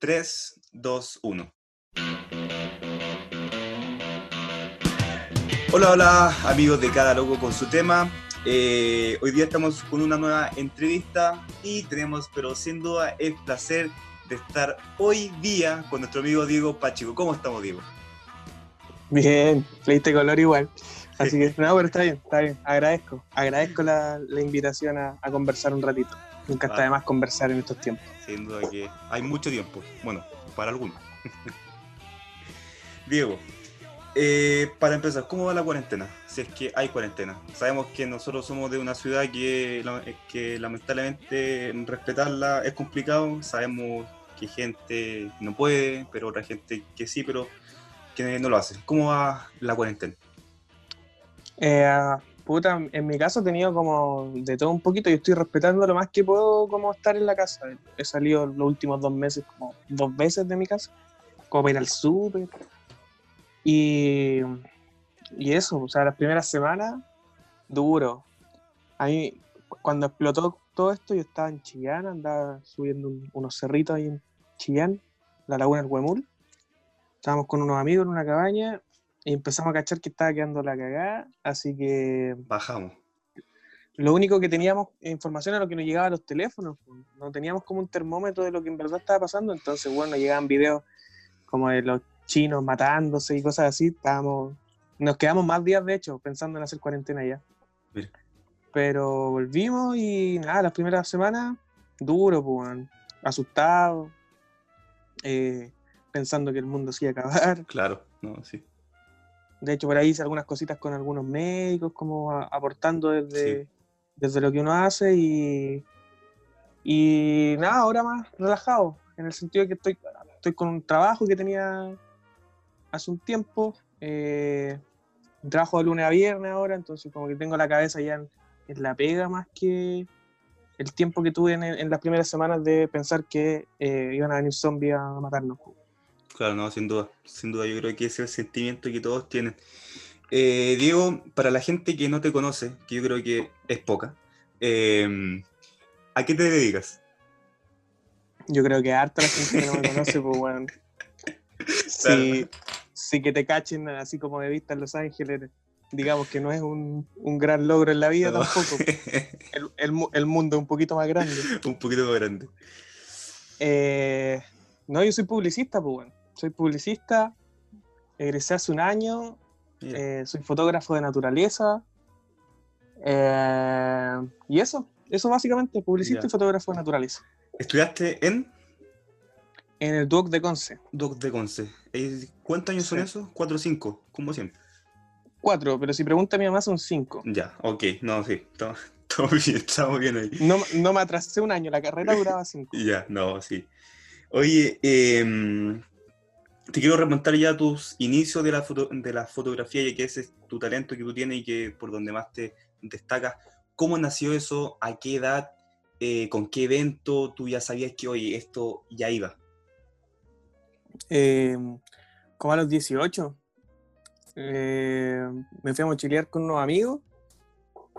3, 2, 1. Hola, hola, amigos de Cada Loco con su tema. Eh, hoy día estamos con una nueva entrevista y tenemos, pero sin duda, el placer de estar hoy día con nuestro amigo Diego Pachico. ¿Cómo estamos, Diego? Bien, leíste color igual. Así que, no, pero está bien, está bien. Agradezco, agradezco la, la invitación a, a, conversar un ratito. Nunca está de más conversar en estos tiempos. Sin duda que hay mucho tiempo. Bueno, para algunos. Diego, eh, para empezar, ¿cómo va la cuarentena? Si es que hay cuarentena. Sabemos que nosotros somos de una ciudad que, que lamentablemente respetarla es complicado. Sabemos que gente no puede, pero otra gente que sí, pero que no lo hace. ¿Cómo va la cuarentena? Eh, puta, en mi caso he tenido como de todo un poquito y estoy respetando lo más que puedo como estar en la casa. He salido los últimos dos meses como dos veces de mi casa, como ir al súper. Y, y eso, o sea, las primeras semanas, duro. A mí, cuando explotó todo esto, yo estaba en Chillán, andaba subiendo un, unos cerritos ahí en Chillán, la laguna del Huemul. Estábamos con unos amigos en una cabaña y empezamos a cachar que estaba quedando la cagada, así que... Bajamos. Lo único que teníamos información era lo que nos llegaba a los teléfonos. No teníamos como un termómetro de lo que en verdad estaba pasando, entonces, bueno, llegaban videos como de los chinos matándose y cosas así. Estábamos... Nos quedamos más días, de hecho, pensando en hacer cuarentena ya. Mira. Pero volvimos y nada, las primeras semanas, duro, pues, asustado, eh, pensando que el mundo se iba a acabar. Claro, no, sí. De hecho, por ahí hice algunas cositas con algunos médicos, como a, aportando desde, sí. desde lo que uno hace y, y nada, ahora más relajado, en el sentido de que estoy, estoy con un trabajo que tenía hace un tiempo, eh, trabajo de lunes a viernes ahora, entonces como que tengo la cabeza ya en, en la pega más que el tiempo que tuve en, en las primeras semanas de pensar que eh, iban a venir zombies a matarnos. Claro, no, sin duda, sin duda, yo creo que ese es el sentimiento que todos tienen. Eh, Diego, para la gente que no te conoce, que yo creo que es poca, eh, ¿a qué te dedicas? Yo creo que harta la gente que no me conoce, pues bueno. Sí, sí que te cachen así como de vista en Los Ángeles, digamos que no es un, un gran logro en la vida no. tampoco. El, el, el, mundo es un poquito más grande. un poquito más grande. Eh, no, yo soy publicista, pues bueno. Soy publicista, egresé hace un año, eh, soy fotógrafo de naturaleza. Eh, y eso, eso básicamente, publicista y fotógrafo de naturaleza. ¿Estudiaste en? En el Duoc de Conce. Duoc de Conce. ¿Cuántos años sí. son esos? ¿Cuatro o cinco? Como siempre. Cuatro, pero si pregunta a mi mamá son cinco. Ya, ok, no, sí, estamos, estamos bien, estamos bien ahí. No, no me atrasé un año, la carrera duraba cinco. ya, no, sí. Oye, eh, te quiero remontar ya tus inicios de la, de la fotografía, ya que ese es tu talento que tú tienes y que por donde más te destacas. ¿Cómo nació eso? ¿A qué edad? Eh, ¿Con qué evento tú ya sabías que, oye, esto ya iba? Eh, como a los 18. Eh, me fui a mochilear con unos amigos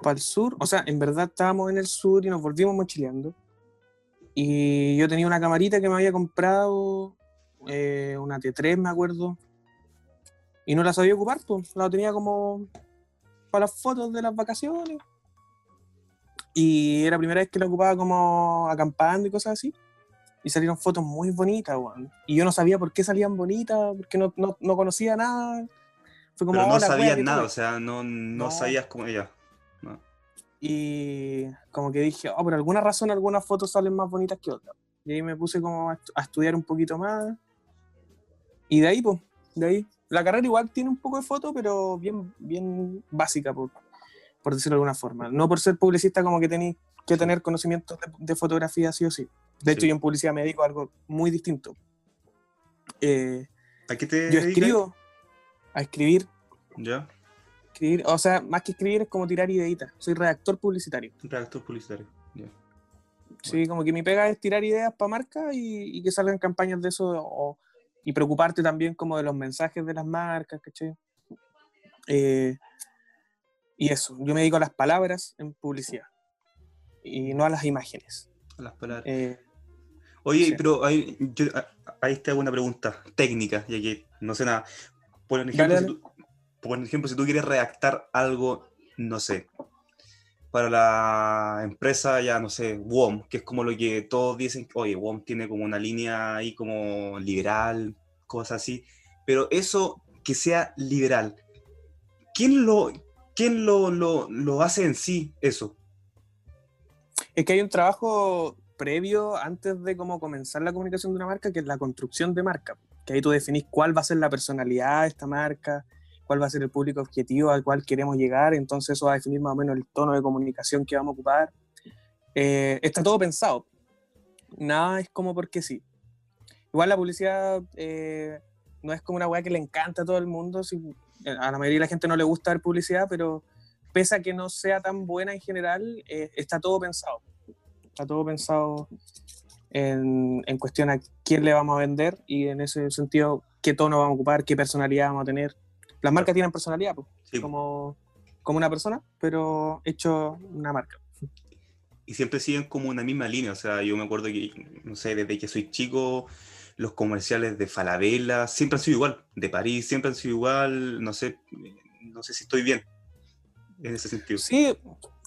para el sur. O sea, en verdad estábamos en el sur y nos volvimos mochileando. Y yo tenía una camarita que me había comprado eh, una T3, me acuerdo, y no la sabía ocupar, pues la tenía como para las fotos de las vacaciones. Y era la primera vez que la ocupaba como acampando y cosas así. Y salieron fotos muy bonitas. Y yo no sabía por qué salían bonitas, porque no, no, no conocía nada. Fue como, Pero no sabías nada, o sea, no, no, no. sabías cómo ella. Y como que dije, oh, por alguna razón algunas fotos salen más bonitas que otras. Y ahí me puse como a estudiar un poquito más. Y de ahí, pues, de ahí. La carrera igual tiene un poco de foto, pero bien, bien básica, por, por decirlo de alguna forma. No por ser publicista como que tenéis que tener conocimientos de, de, fotografía sí o sí. De sí. hecho, yo en publicidad me dedico a algo muy distinto. Eh, ¿A qué te Yo escribo, a escribir. ¿Ya? Escribir, o sea, más que escribir es como tirar ideitas. Soy redactor publicitario. Redactor publicitario, ya. Yeah. Sí, bueno. como que mi pega es tirar ideas para marcas y, y, que salgan campañas de eso o, y preocuparte también como de los mensajes de las marcas, ¿cachai? Eh, y eso, yo me dedico a las palabras en publicidad y no a las imágenes. A las palabras. Eh, Oye, sí. pero yo, ahí te hago una pregunta técnica, ya que no sé nada. Por ejemplo, Dale, si tú, por ejemplo, si tú quieres redactar algo, no sé, para la empresa, ya no sé, WOM, que es como lo que todos dicen, oye, WOM tiene como una línea ahí como liberal, cosas así, pero eso que sea liberal, ¿quién lo, quién lo, lo, lo hace en sí eso? Es que hay un trabajo previo antes de cómo comenzar la comunicación de una marca, que es la construcción de marca. Que ahí tú definís cuál va a ser la personalidad de esta marca, cuál va a ser el público objetivo al cual queremos llegar. Entonces eso va a definir más o menos el tono de comunicación que vamos a ocupar. Eh, está todo pensado. Nada es como porque sí. Igual la publicidad eh, no es como una weá que le encanta a todo el mundo. Si, a la mayoría de la gente no le gusta ver publicidad, pero pese a que no sea tan buena en general, eh, está todo pensado. Está todo pensado en, en, cuestión a quién le vamos a vender y en ese sentido qué tono vamos a ocupar, qué personalidad vamos a tener. Las marcas tienen personalidad, pues, sí. como, como una persona, pero hecho una marca. Y siempre siguen como una misma línea, o sea, yo me acuerdo que, no sé, desde que soy chico, los comerciales de Falabella siempre han sido igual, de París siempre han sido igual, no sé, no sé si estoy bien en ese sentido. Sí,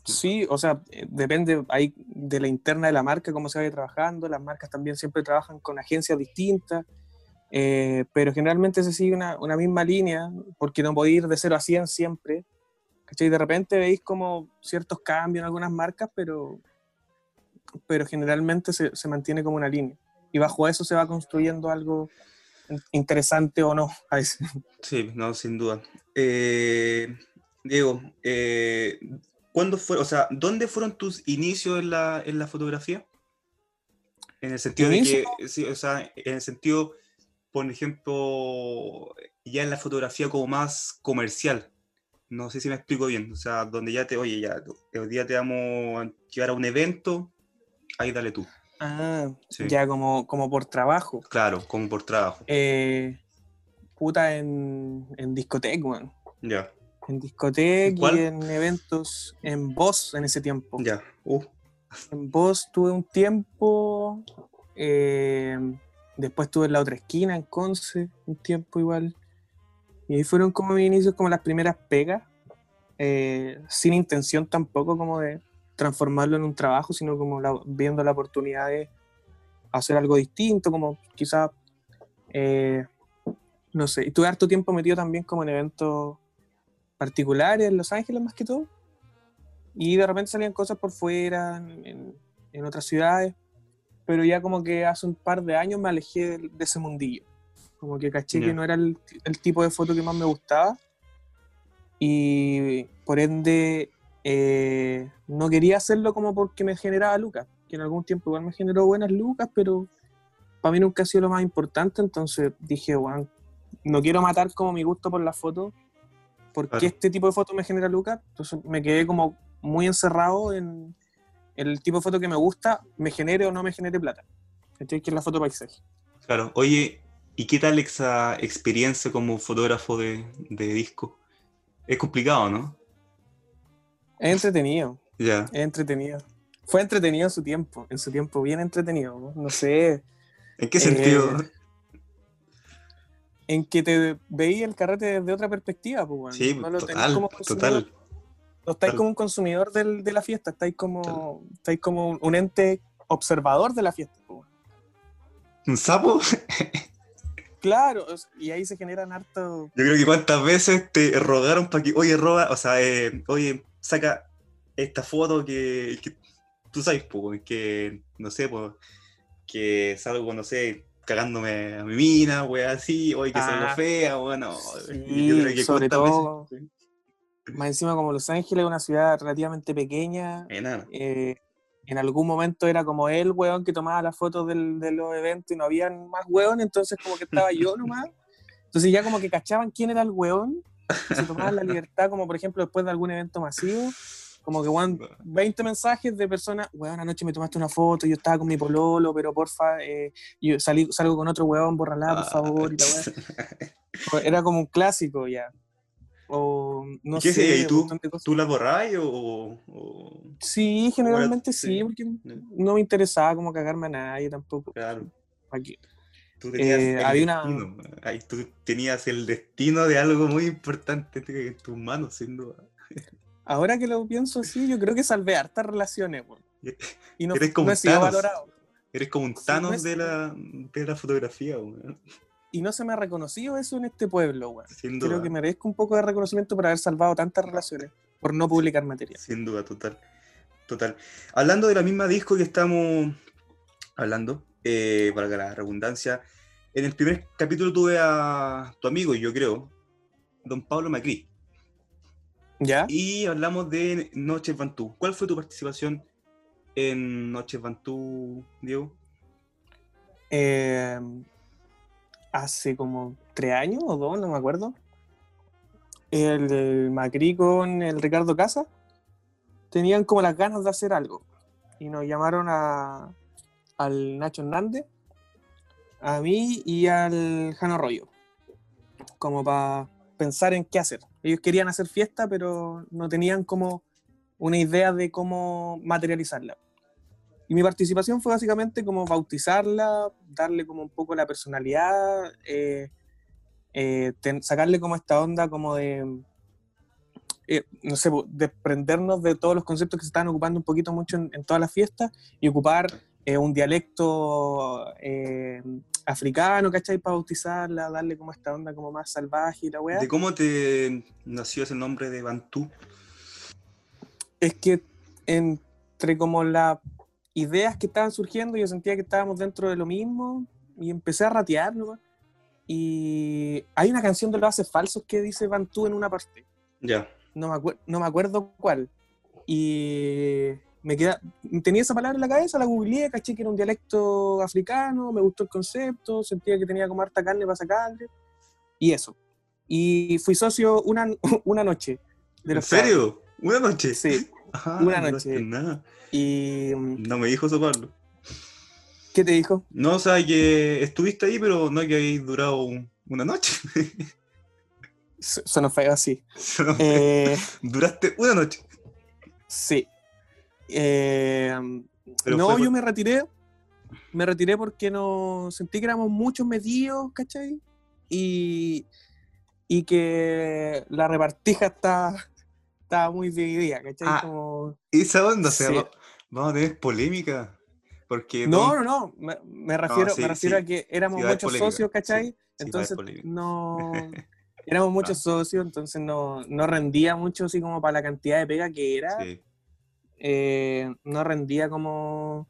sí, o sea, depende ahí de la interna de la marca, cómo se vaya trabajando, las marcas también siempre trabajan con agencias distintas, eh, pero generalmente se sigue una, una, misma línea, porque no podéis ir de 0 a 100 siempre, ¿cachai? De repente veis como ciertos cambios en algunas marcas, pero, pero generalmente se, se mantiene como una línea, y bajo eso se va construyendo algo interesante o no a veces. Sí, no, sin duda. Eh, Diego, eh, ¿cuándo fue, o sea, dónde fueron tus inicios en la, en la fotografía? En el sentido de que, sí, o sea, en el sentido, por ejemplo, ya en la fotografía como más comercial. No sé si me explico bien. O sea, donde ya te, oye, ya, el día te vamos a llevar a un evento, ahí dale tú. Ah, sí. ya como, como por trabajo. Claro, como por trabajo. Eh, puta en, en discoteca, man. Ya en discoteca y en eventos en voz en ese tiempo. Ya. Uh. En voz tuve un tiempo. Eh, después tuve en la otra esquina, en Conce, un tiempo igual. Y ahí fueron como mis inicios, como las primeras pegas. Eh, sin intención tampoco como de transformarlo en un trabajo, sino como viendo la oportunidad de hacer algo distinto, como quizás, eh, no sé, y tuve harto tiempo metido también como en eventos particulares en Los Ángeles más que todo. Y de repente salían cosas por fuera, en, en, otras ciudades. Pero ya como que hace un par de años me alejé de, de ese mundillo. Como que caché yeah. que no era el, el, tipo de foto que más me gustaba. Y por ende eh, no quería hacerlo como porque me generaba lucas. Que en algún tiempo igual me generó buenas lucas, pero para mí nunca ha sido lo más importante. Entonces dije, bueno, no quiero matar como mi gusto por la foto ¿por qué claro. este tipo de foto me genera lucas? Entonces me quedé como muy encerrado en el tipo de foto que me gusta, me genere o no me genere plata. Que es la foto paisaje. Claro, oye, ¿y qué tal esa experiencia como fotógrafo de, de disco? Es complicado, ¿no? Es entretenido. Ya. Yeah. Es entretenido. Fue entretenido en su tiempo, en su tiempo, bien entretenido. No, no sé. ¿En qué sentido? Eh, en que te veía el carrete desde otra perspectiva, pues, bueno. Sí, no lo total, como total. No estáis como un consumidor del, de la fiesta, estáis como, estáis como un ente observador de la fiesta. ¿Un sapo? claro, y ahí se generan harto... Yo creo que cuántas veces te rogaron para que, oye, roba, o sea, eh, oye, saca esta foto que, que tú sabes, pues, que, no sé, pues, que salgo, no sé, cagándome a mi mina, wey, así, oye, que ah, salgo fea, bueno. Sí, yo creo que sobre todo, veces, sí. Más encima como Los Ángeles, una ciudad relativamente pequeña, eh, en algún momento era como el weón que tomaba las fotos del, de los eventos y no había más weón, entonces como que estaba yo nomás. Entonces ya como que cachaban quién era el weón, se tomaban la libertad, como por ejemplo después de algún evento masivo, como que, weón, 20 mensajes de personas, weón, anoche me tomaste una foto, yo estaba con mi pololo, pero porfa, eh, yo salí, salgo con otro weón, borrala, por favor, y la weón. Era como un clásico ya. O, no ¿Qué sé, ¿Y tú, tú la borrabas o, o, Sí, generalmente sí, porque no me interesaba como cagarme a nadie tampoco. Claro. Aquí. Tú tenías, Eh, el había una- destino, ahí tú tenías el destino de algo muy importante en tus manos, sin duda. Ahora que lo pienso así, yo creo que salvé hartas relaciones. Y no, Eres como no he sido Thanos. valorado. Eres como un Sí, Thanos no es- de, la, de la fotografía. Y no se me ha reconocido eso en este pueblo, weón. Sin duda. Creo que merezco un poco de reconocimiento por haber salvado tantas relaciones, por no publicar material. Sin duda, total. Total. Hablando de la misma disco que estamos hablando, eh, para la redundancia, en el primer capítulo tuve a tu amigo, yo creo, don Pablo Macri, ¿Ya? y hablamos de Noches Bantú. ¿Cuál fue tu participación en Noches Bantú, Diego? Eh, hace como tres años o dos, no me acuerdo. El, Macri con el Ricardo Casa tenían como las ganas de hacer algo. Y nos llamaron a, al Nacho Hernández, a mí y al Jano Arroyo. Como para pensar en qué hacer. Ellos querían hacer fiesta, pero no tenían como una idea de cómo materializarla. Y mi participación fue básicamente como bautizarla, darle como un poco la personalidad, eh, eh, ten- sacarle como esta onda como de, eh, no sé, desprendernos de todos los conceptos que se estaban ocupando un poquito mucho en, en todas las fiestas y ocupar un dialecto africano, ¿cachai? Para bautizarla, darle como esta onda como más salvaje y la weá. ¿De cómo te nació ese nombre de Bantú? es que entre como las ideas que estaban surgiendo, yo sentía que estábamos dentro de lo mismo y empecé a ratear nomás. Y hay una canción de los Haces Falsos que dice Bantú en una parte, Ya. no me, no me acuerdo cuál. Y me queda, tenía esa palabra en la cabeza, la googleé, caché que era un dialecto africano, me gustó el concepto, sentía que tenía como harta carne para sacarle, y eso. Y fui socio una, una noche. De ¿En serio? ¿Una noche? Sí. Una no noche. Nada. Y No me dijo eso, Pablo. ¿Qué te dijo? No, o sea, que estuviste ahí, pero no que habéis durado un- una noche. Su- Suena feo así. Eh, Duraste una noche. sí. Eh, no, fue yo me retiré. Me retiré porque no sentí que éramos muchos metidos, ¿cachai? Y, y que la repartija está, estaba muy dividida, ¿cachai? Ah, Como- Esa onda, o sea, Sí. va- vamos a tener polémica. Porque No, no, no. Me, me refiero, sí, me refiero sí. a que éramos muchos socios, ¿cachai? entonces no. Éramos muchos socios, entonces no, no rendía mucho así como para la cantidad de pega que era. Sí. eh, no rendía como,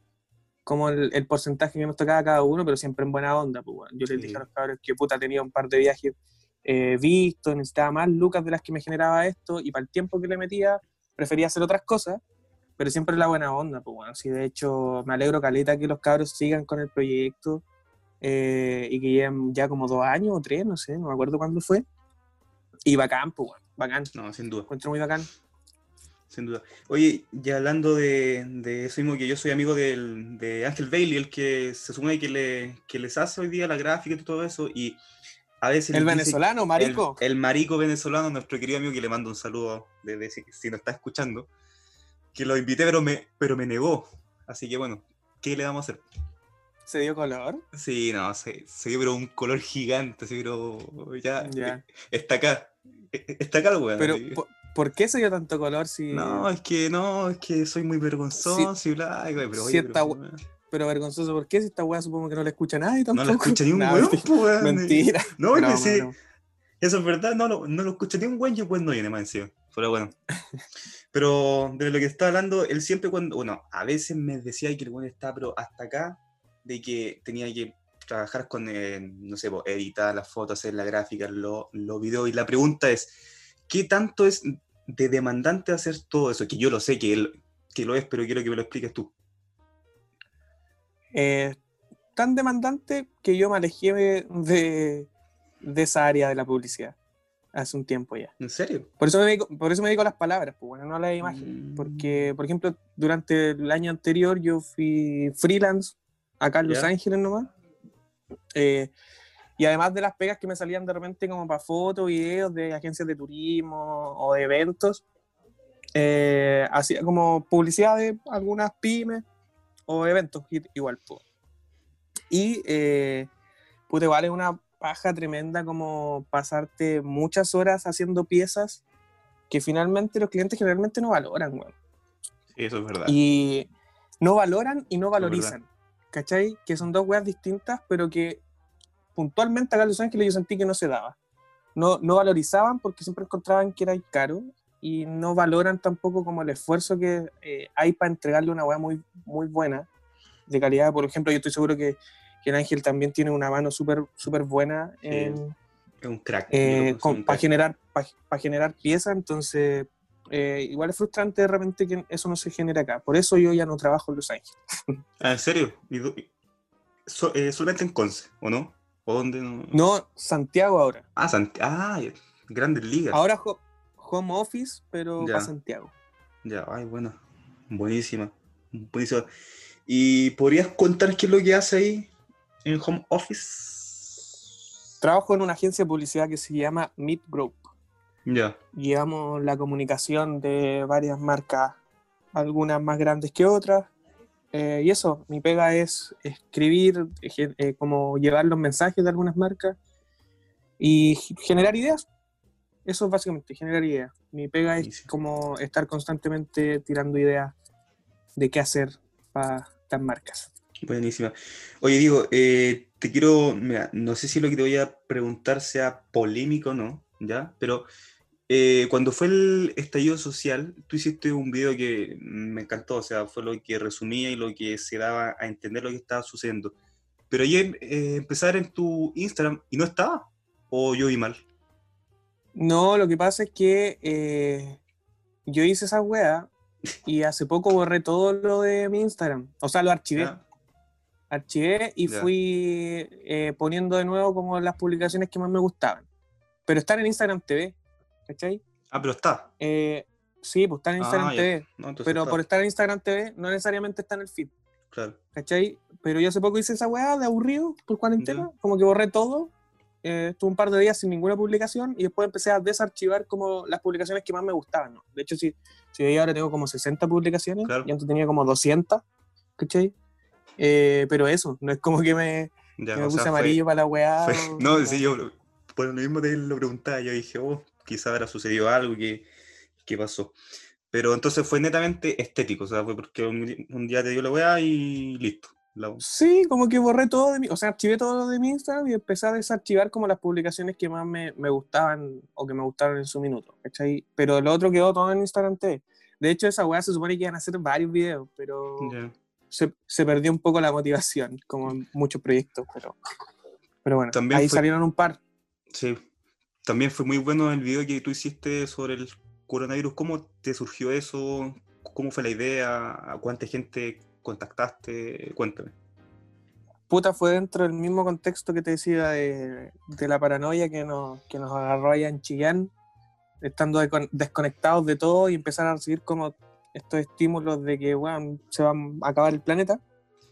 como el, el porcentaje que nos tocaba cada uno, pero siempre en buena onda. Pues, bueno. Yo les Sí. dije a los cabros que puta tenía un par de viajes eh, vistos, necesitaba más lucas de las que me generaba esto, y para el tiempo que le metía, prefería hacer otras cosas, pero siempre la buena onda. Pues, bueno. Sí, de hecho, me alegro, Caleta, que los cabros sigan con el proyecto eh, y que lleven ya como dos años o tres, no sé, no me acuerdo cuándo fue. Y bacán, pues, bueno, bacán. No, sin duda. Encuentro muy bacán. Sin duda. Oye, ya hablando de, de eso mismo, que yo soy amigo del, de Ángel Bailey, el que se supone que, le, que les hace hoy día la gráfica y todo eso, y a veces... El venezolano, marico. El, el marico venezolano, nuestro querido amigo, que le mando un saludo desde si, si nos está escuchando, que lo invité, pero me, pero me negó. Así que bueno, ¿qué le vamos a hacer? Se dio color. Sí, no, se, se dio pero un color gigante, así, pero ya, Ya. está acá. e- Está acá el weón. Pero. ¿por, por qué se dio tanto color si... No, es que no, es que soy muy vergonzoso y bla, y, güey, pero si oye, esta pero, Pero vergonzoso, ¿por qué? Si esta weá supongo que no la escucha nadie no tampoco. lo escucha ni un Nah, weón, mentira. weón. No, y pensé, broma. eso es verdad, no lo, no lo escucha ni un weón, yo pues no viene más encima. Pero bueno. Pero de lo que está hablando, él siempre cuando, bueno, a veces me decía que el weón está, pero hasta acá, de que tenía que trabajar con, eh, no sé, po, editar las fotos, hacer la gráfica, los los videos, y la pregunta es, ¿qué tanto es de demandante hacer todo eso? Que yo lo sé que él que lo es, pero quiero que me lo expliques tú. Eh, tan demandante que yo me alejé de, de esa área de la publicidad hace un tiempo ya. ¿En serio? Por eso me dedico, por eso me dedico a las palabras, pues bueno, no a la imagen. Mm. Porque, por ejemplo, durante el año anterior yo fui freelance acá en Los Ya. Ángeles nomás. Eh, y además de las pegas que me salían de repente como para fotos, videos de agencias de turismo o de eventos, eh, hacía como publicidad de algunas pymes o eventos igual. po. Y eh, puta, igual es una paja tremenda como pasarte muchas horas haciendo piezas que finalmente los clientes generalmente no valoran, weón. Sí, eso es verdad. Y no valoran y no valorizan. ¿Cachai? Que son dos weas distintas, pero que puntualmente acá en Los Ángeles yo sentí que no se daba. No, no valorizaban porque siempre encontraban que era caro y no valoran tampoco como el esfuerzo que eh, hay para entregarle una wea muy, muy buena, de calidad. Por ejemplo, yo estoy seguro que, que el Ángel también tiene una mano súper super buena en, un crack. eh, con- para generar, para generar piezas, entonces eh, igual es frustrante de repente que eso no se genere acá. Por eso yo ya no trabajo en Los Ángeles. Ah, ¿En serio? ¿Y do- y- so- eh, solamente en Conce, ¿o no? ¿O dónde? No? No, Santiago ahora. Ah, Sant- ah. Grandes ligas. Ahora ho- home office, pero Ya. para Santiago. Ya, ay, bueno. Buenísima. Buenísima. ¿Y podrías contar qué es lo que hace ahí en home office? Trabajo en una agencia de publicidad que se llama Meet Group. Ya. Llevamos la comunicación de varias marcas, algunas más grandes que otras. Eh, y eso, mi pega es escribir, eje- eh, como llevar los mensajes de algunas marcas y generar ideas. Eso es básicamente, generar ideas. Mi pega es como estar constantemente tirando ideas de qué hacer para estas marcas. Buenísima. Oye, Diego, eh, te quiero, mira, no sé si lo que te voy a preguntar sea polémico o no, ¿ya? Pero eh, cuando fue el estallido social, tú hiciste un video que me encantó, o sea, fue lo que resumía y lo que se daba a entender lo que estaba sucediendo. Pero ayer eh, empezar en tu Instagram y no estaba, o yo vi mal. No, lo que pasa es que eh, yo hice esa wea y hace poco borré todo lo de mi Instagram. O sea, lo archivé. Archivé y fui eh, poniendo de nuevo como las publicaciones que más me gustaban. Pero están en Instagram TV, ¿cachai? Ah, pero está. Eh, sí, pues están en Instagram Ah, ya. TV. No, Pero está, por estar en Instagram TV no necesariamente está en el feed, claro. ¿cachai? Pero yo hace poco hice esa weá de aburrido por cuarentena, Ya. como que borré todo. Eh, estuve un par de días sin ninguna publicación y después empecé a desarchivar como las publicaciones que más me gustaban. ¿no? De hecho, si, si veis ahora tengo como 60 publicaciones Claro. y antes tenía como 200, ¿cachai? Eh, pero eso, no es como que me, Ya, que me o sea, puse fue- amarillo para la weá. Fue- o- no, sí, yo por lo mismo te lo preguntaba, yo dije, oh, quizá habrá sucedido algo que, que pasó. Pero entonces fue netamente estético, o sea, fue porque un, un día te dio la weá y listo. La- Sí, como que borré todo de mi, o sea, archivé todo de mi Instagram y empecé a desarchivar como las publicaciones que más me, me gustaban o que me gustaron en su minuto, ¿cachai? Pero lo otro quedó todo en Instagram TV. De hecho, esa weá se supone que iban a hacer varios videos, pero se, se perdió un poco la motivación, como en muchos proyectos, pero, pero bueno, También ahí fue- salieron un par. Sí. También fue muy bueno el video que tú hiciste sobre el coronavirus. ¿Cómo te surgió eso? ¿Cómo fue la idea? ¿A cuánta gente contactaste? Cuéntame. Puta, fue dentro del mismo contexto que te decía de, de la paranoia que nos, que nos agarró allá en Chillán, estando de- desconectados de todo y empezar a recibir como estos estímulos de que, bueno, se va a acabar el planeta.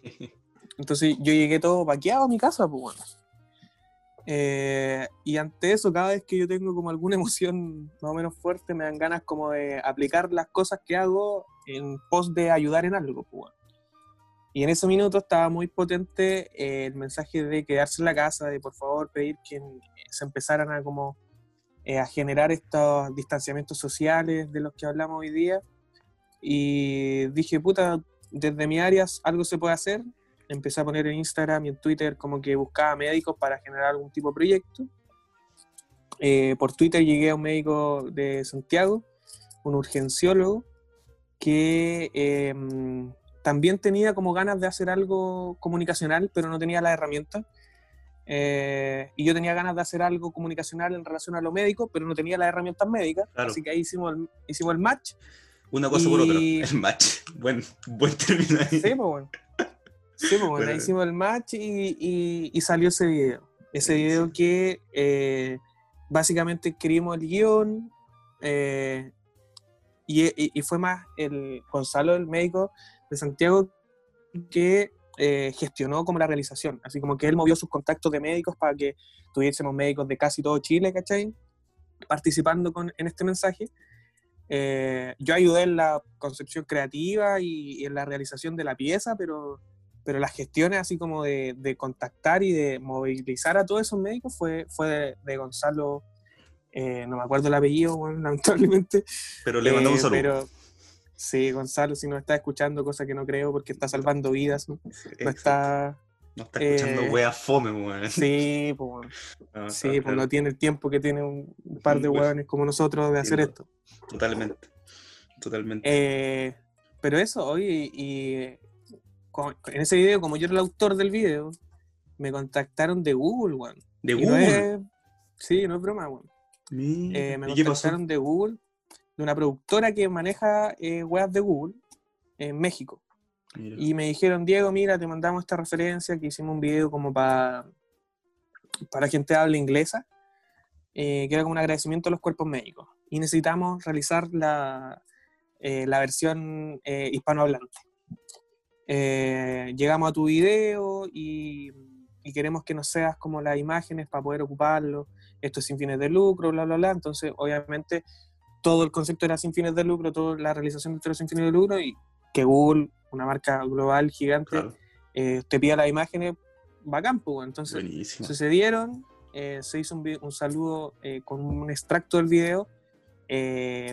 Entonces yo llegué todo paqueado a mi casa, pues bueno. Eh, y ante eso, cada vez que yo tengo como alguna emoción más o menos fuerte, me dan ganas como de aplicar las cosas que hago en pos de ayudar en algo, pues bueno. Y en ese minuto estaba muy potente eh, el mensaje de quedarse en la casa, de por favor pedir que eh, se empezaran a como eh, a generar estos distanciamientos sociales de los que hablamos hoy día. Y dije, puta, desde mi área algo se puede hacer. Empecé a poner en Instagram y en Twitter como que buscaba médicos para generar algún tipo de proyecto. Por Twitter llegué a un médico de Santiago, un urgenciólogo, que eh, también tenía como ganas de hacer algo comunicacional, pero no tenía las herramientas. Eh, y yo tenía ganas de hacer algo comunicacional en relación a lo médico, pero no tenía las herramientas médicas. Claro. Así que ahí hicimos el, hicimos el match. Una cosa por otra. El match. Buen, buen término ahí. Sí, pues bueno. Sí, pues bueno, Bueno. ahí hicimos el match y, y- y salió ese video. Ese video que eh, básicamente escribimos el guion eh, y, y- y fue más el Gonzalo, el médico de Santiago, que eh, gestionó como la realización. Así como que él movió sus contactos de médicos para que tuviésemos médicos de casi todo Chile, ¿cachai? Participando con, en este mensaje. Eh, yo ayudé en la concepción creativa y, y en la realización de la pieza, pero pero las gestiones así como de, de, contactar y de movilizar a todos esos médicos fue, fue de, Gonzalo, eh, no me acuerdo el apellido, bueno, lamentablemente. Pero le mandamos un saludo. Pero, sí, Gonzalo, si no está escuchando, cosa que no creo porque está salvando vidas, no, está... No está escuchando eh, fome, weón. Sí, pues, no, sí, pues no tiene el tiempo que tiene un, par de weones como nosotros de hacer esto. Totalmente, totalmente. Eh, pero eso, hoy y en ese video, como yo era el autor del video, me contactaron de Google, weón. ¿De Google? sí, no es broma, weón. Eh, me contactaron de Google, de una productora que maneja eh, webs de Google en México. Y me dijeron, Diego, mira, te mandamos esta referencia, que hicimos un video como para para gente habla inglesa, eh, que era como un agradecimiento a los cuerpos médicos. Y necesitamos realizar la, eh, la versión hispanohablante. Eh, llegamos a tu video y, queremos que nos seas como las imágenes para poder ocuparlo. Esto es sin fines de lucro, bla, bla, bla. Entonces, obviamente, todo el concepto era sin fines de lucro, toda la realización de era sin fines de lucro y que Google, una marca global gigante, eh, te pida las imágenes, va campo. Pues, entonces, sucedieron, eh, se hizo un, saludo con un extracto del video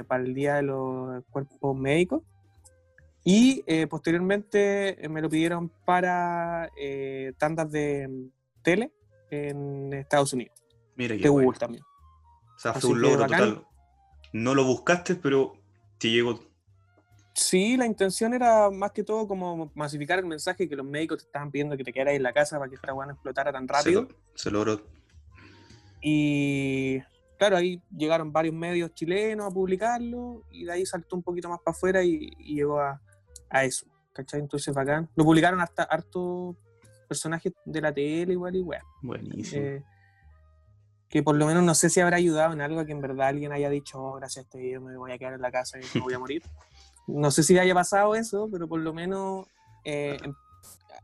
para el Día de los Cuerpos Médicos. Y eh, posteriormente eh, me lo pidieron para eh, tandas de mm, tele en Estados Unidos. Mira, de Google también. O sea, fue un logro total. No lo buscaste, pero te llegó. Sí, la intención era más que todo como masificar el mensaje que los médicos te estaban pidiendo que te quedaras en la casa para que esta buena explotara tan rápido. Se, logró. Y claro, ahí llegaron varios medios chilenos a publicarlo y de ahí saltó un poquito más para afuera y llegó a, a eso, ¿cachai? Entonces bacán. Lo publicaron hasta harto personajes de la tele igual y weá. Buenísimo. Eh, que por lo menos no sé si habrá ayudado en algo que en verdad alguien haya dicho, oh, gracias a este video me voy a quedar en la casa y me voy a morir. no sé si haya pasado eso, pero por lo menos eh,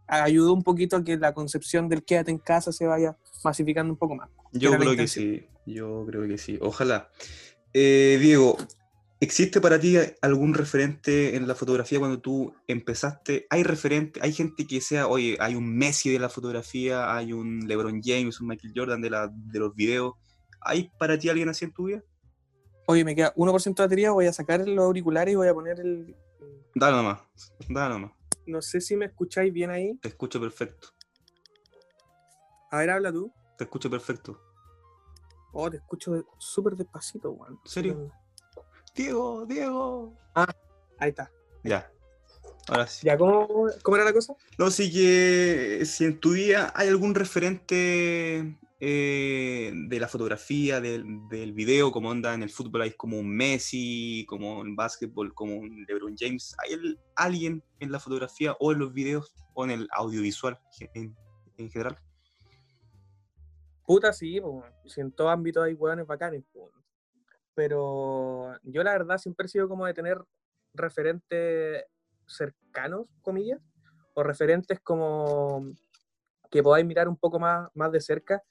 ayudó un poquito a que la concepción del quédate en casa se vaya masificando un poco más. Yo creo que sí, yo creo que sí. Ojalá. Eh, Diego, ¿Existe para ti algún referente en la fotografía cuando tú empezaste? ¿Hay referente, hay gente que sea, oye, hay un Messi de la fotografía, hay un LeBron James, un Michael Jordan de, la, de los videos? ¿Hay para ti alguien así en tu vida? Oye, me queda 1% de batería, voy a sacar los auriculares y voy a poner el... Dale nomás, dale nomás. No sé si me escucháis bien ahí. Te escucho perfecto. A ver, habla tú. Te escucho perfecto. Oh, te escucho súper despacito, weón. ¿En serio? Diego, Diego. Ah, ahí está. Ya. Ahora sí. ¿Ya cómo, era la cosa? No, sí que si en tu día hay algún referente eh, de la fotografía, del, del, video, como onda en el fútbol, hay como un Messi, como en básquetbol, como un LeBron James. ¿Hay alguien en la fotografía o en los videos o en el audiovisual en, general? Puta, sí, pues, si en todo ámbito hay hueones bacanes. Pues pero yo la verdad siempre he sido como de tener referentes cercanos, comillas, o referentes como que podáis mirar un poco más, más de cerca,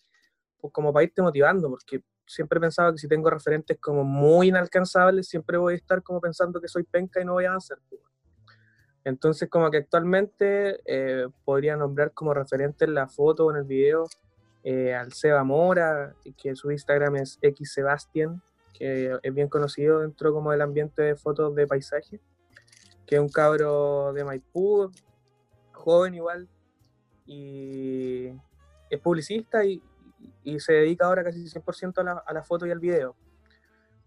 pues como para irte motivando, porque siempre he pensado que si tengo referentes como muy inalcanzables, siempre voy a estar como pensando que soy penca y no voy a avanzar. Pues. Entonces, como que actualmente eh, podría nombrar como referente en la foto o en el video eh, al Seba Mora, que su Instagram es xsebastian, que es bien conocido dentro como del ambiente de fotos de paisaje, que es un cabro de Maipú, joven igual, y es publicista y, y se dedica ahora casi 100% a la, a la, foto y al video.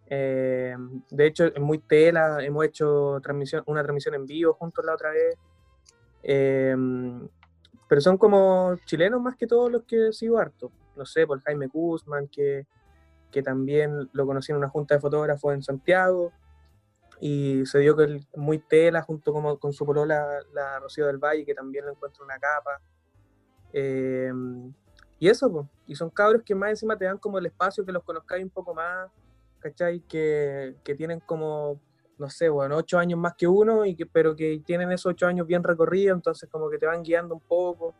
Eh, de hecho, es muy tela, hemos hecho transmisión, una transmisión en vivo juntos la otra vez. Eh, pero son como chilenos más que todos los que sigo harto. No sé, por Jaime Guzmán, que que también lo conocí en una junta de fotógrafos en Santiago y se dio que muy tela junto como, con su polola, la Rocío del Valle, que también lo encuentro una capa. Em, y eso, pues, y son cabros que más encima te dan como el espacio que los conozcáis un poco más, ¿cachai? Que, que tienen como, no sé, bueno, ocho años más que uno, y que, pero que tienen esos ocho años bien recorridos, entonces como que te van guiando un poco.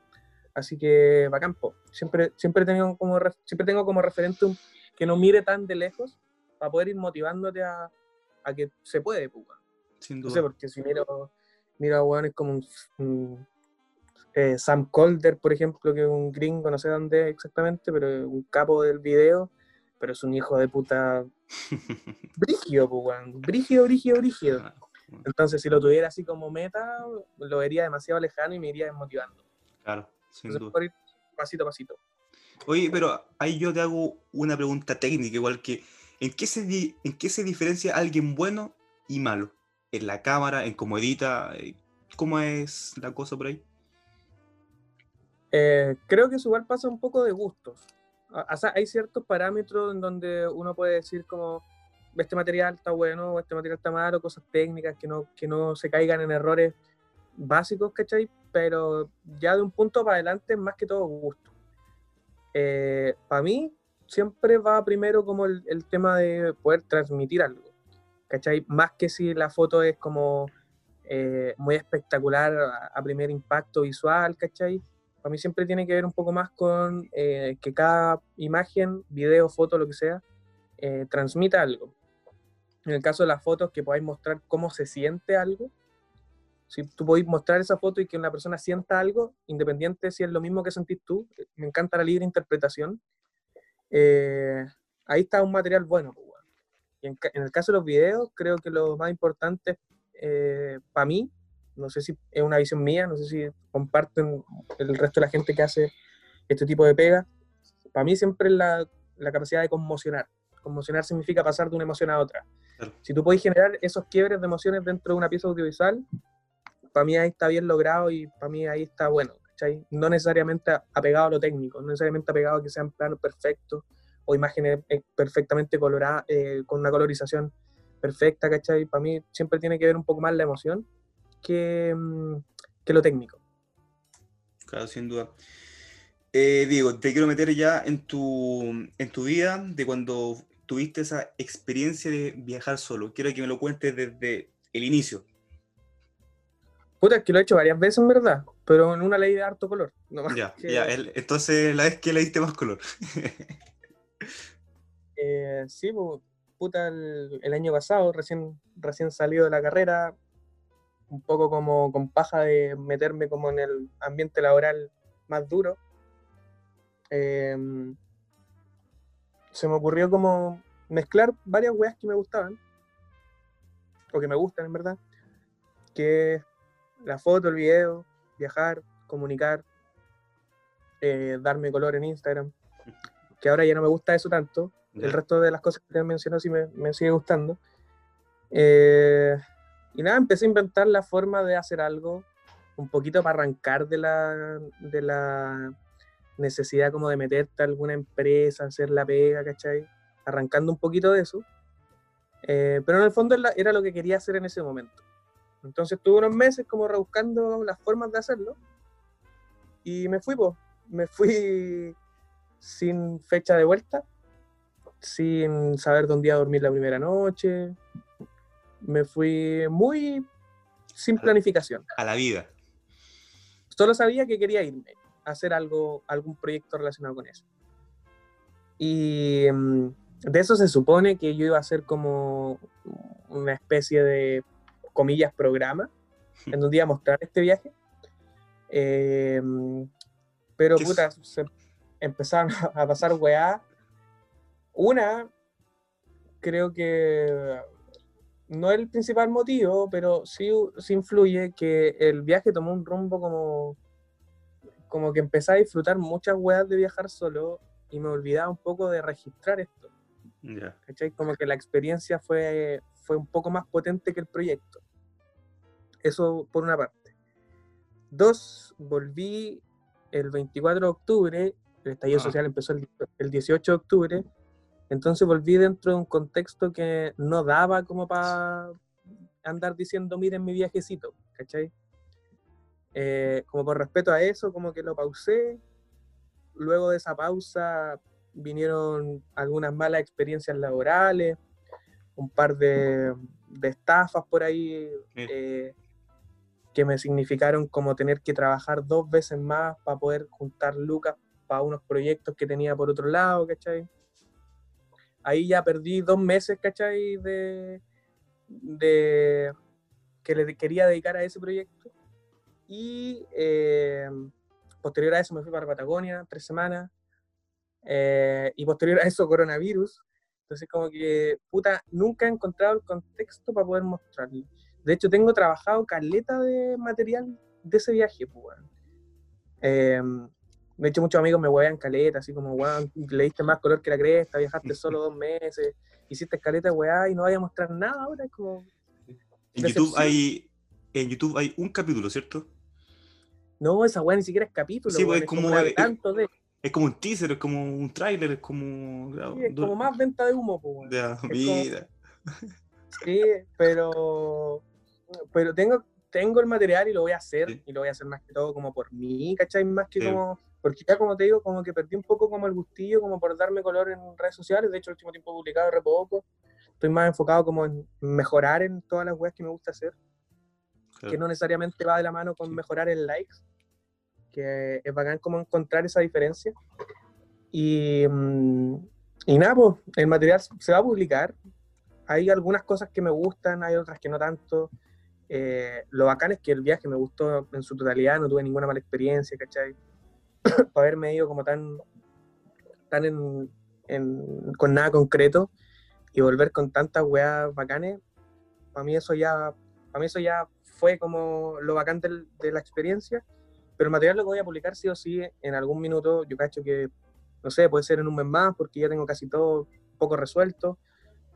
Así que bacán, po. Siempre, siempre, tengo como, siempre tengo como referente que no mire tan de lejos para poder ir motivándote a, a que se puede, pues, Sin duda. No sé, porque si miro, miro a es como un, eh, Sam Calder, por ejemplo, que es un gringo, no sé dónde exactamente, pero un capo del video, pero es un hijo de puta brígido, pues, brígido, brígido, brígido. Ah, Entonces, si lo tuviera así como meta, lo vería demasiado lejano y me iría desmotivando. Claro, sin duda. Por ir pasito a pasito. Oye, pero ahí yo te hago una pregunta técnica, igual que, ¿en qué se, en qué se diferencia alguien bueno y malo? ¿En la cámara, en cómo edita? Eh, ¿Cómo es la cosa por ahí? Eh, creo que eso igual pasa un poco de gustos. O hay ciertos parámetros en donde uno puede decir como, este material está bueno, este material está malo, cosas técnicas que no, que no se caigan en errores básicos, ¿cachai? Pero ya de un punto para adelante, más que todo gusto. Eh, para mí, siempre va primero como el, tema de poder transmitir algo, ¿cachai? Más que si la foto es como eh, muy espectacular a, primer impacto visual, ¿cachai? Para mí siempre tiene que ver un poco más con eh, que cada imagen, video, foto, lo que sea, transmita algo. En el caso de las fotos, que podáis mostrar cómo se siente algo, si tú podéis mostrar esa foto y que una persona sienta algo, independiente si es lo mismo que sentís tú, me encanta la libre interpretación, eh, ahí está un material bueno. Pues, y en, el caso de los videos, creo que lo más importante eh, para mí, no sé si es una visión mía, no sé si comparten el resto de la gente que hace este tipo de pega, para mí siempre es la, la capacidad de conmocionar. Conmocionar significa pasar de una emoción a otra. Si tú puedes generar esos quiebres de emociones dentro de una pieza audiovisual, para mí ahí está bien logrado y para mí ahí está bueno, ¿cachai? No necesariamente apegado a lo técnico, no necesariamente apegado a que sean planos perfectos o imágenes eh, perfectamente coloradas, eh, con una colorización perfecta, ¿cachai? Para mí siempre tiene que ver un poco más la emoción que, mm, que lo técnico. Claro, sin duda. Eh, Diego, te quiero meter ya en tu, en tu vida de cuando tuviste esa experiencia de viajar solo. Quiero que me lo cuentes desde el inicio, Puta, es que lo he hecho varias veces en verdad, pero en una ley de harto color. ya, ya, entonces la vez que le diste más color. eh, sí, pues, puta, el, año pasado, recién, recién salido de la carrera, un poco como con paja de meterme como en el ambiente laboral más duro. Em, se me ocurrió como mezclar varias weas que me gustaban, o que me gustan en verdad, que la foto, el video, viajar, comunicar, eh, darme color en Instagram, que ahora ya no me gusta eso tanto, el resto de las cosas que te mencionó sí me, me sigue gustando. Eh, y nada, empecé a inventar la forma de hacer algo un poquito para arrancar de la, de la necesidad como de meterte a alguna empresa, hacer la pega, ¿cachai? Arrancando un poquito de eso. Eh, pero en el fondo era lo que quería hacer en ese momento. Entonces tuve unos meses como rebuscando las formas de hacerlo y me fui, pues, me fui sin fecha de vuelta, sin saber dónde iba a dormir la primera noche, me fui muy sin planificación. A la vida. Solo sabía que quería irme a hacer algo, algún proyecto relacionado con eso. Y mm, de eso se supone que yo iba a hacer como una especie de comillas, programa, en donde iba a mostrar este viaje. Em, pero, puta, se empezaron a pasar weá. Una, creo que no es el principal motivo, pero sí, sí influye que el viaje tomó un rumbo como, como que empecé a disfrutar muchas weas de viajar solo y me olvidaba un poco de registrar esto. Como que la experiencia fue, fue un poco más potente que el proyecto. Eso por una parte. Dos, volví el 24 de octubre, el estallido social empezó el, 18 de octubre, entonces volví dentro de un contexto que no daba como para andar diciendo, miren mi viajecito, ¿cachai? Eh, como por respeto a eso, como que lo pausé. Luego de esa pausa vinieron algunas malas experiencias laborales, un par de, estafas por ahí, eh, que me significaron como tener que trabajar dos veces más para poder juntar lucas para unos proyectos que tenía por otro lado, ¿cachai? Ahí ya perdí dos meses, ¿cachai? De, de que le quería dedicar a ese proyecto. y eh, posterior a eso me fui para Patagonia, tres semanas, eh, y posterior a eso coronavirus. Entonces como que, puta, nunca he encontrado el contexto para poder mostrarlo. De hecho, tengo trabajado caleta de material de ese viaje, pues, em, de hecho, muchos amigos me huevean caleta, así como, weón, le diste más color que la cresta, viajaste solo dos meses, hiciste caleta, weá, y no vaya a mostrar nada ahora, es como... En YouTube, hay, en YouTube hay un capítulo, ¿cierto? No, esa weá ni siquiera es capítulo, sí, pues, es, como, tanto de... Es como un teaser, es como un tráiler, es como... Sí, es como más venta de humo, pues, Ya, mira. Sí, pero... Pero tengo, tengo el material y lo voy a hacer, y lo voy a hacer más que todo como por mí, ¿cachai? Más que como porque ya como te digo, como que perdí un poco como el gustillo, como por darme color en redes sociales, de hecho el último tiempo he publicado re poco, estoy más enfocado como en mejorar en todas las webs que me gusta hacer, que no necesariamente va de la mano con mejorar el likes, que es bacán como encontrar esa diferencia. Y, mm, y nada, pues el material se va a publicar, hay algunas cosas que me gustan, hay otras que no tanto. Eh, lo bacán es que el viaje me gustó en su totalidad, no tuve ninguna mala experiencia, ¿cachai? para haberme ido como tan, tan en, con nada concreto y volver con tantas weas bacanes, para mí eso ya, para mí eso ya fue como lo bacán de la experiencia, pero el material lo voy a publicar sí o sí en algún minuto, yo cacho que, no sé, puede ser en un mes más, porque ya tengo casi todo poco resuelto,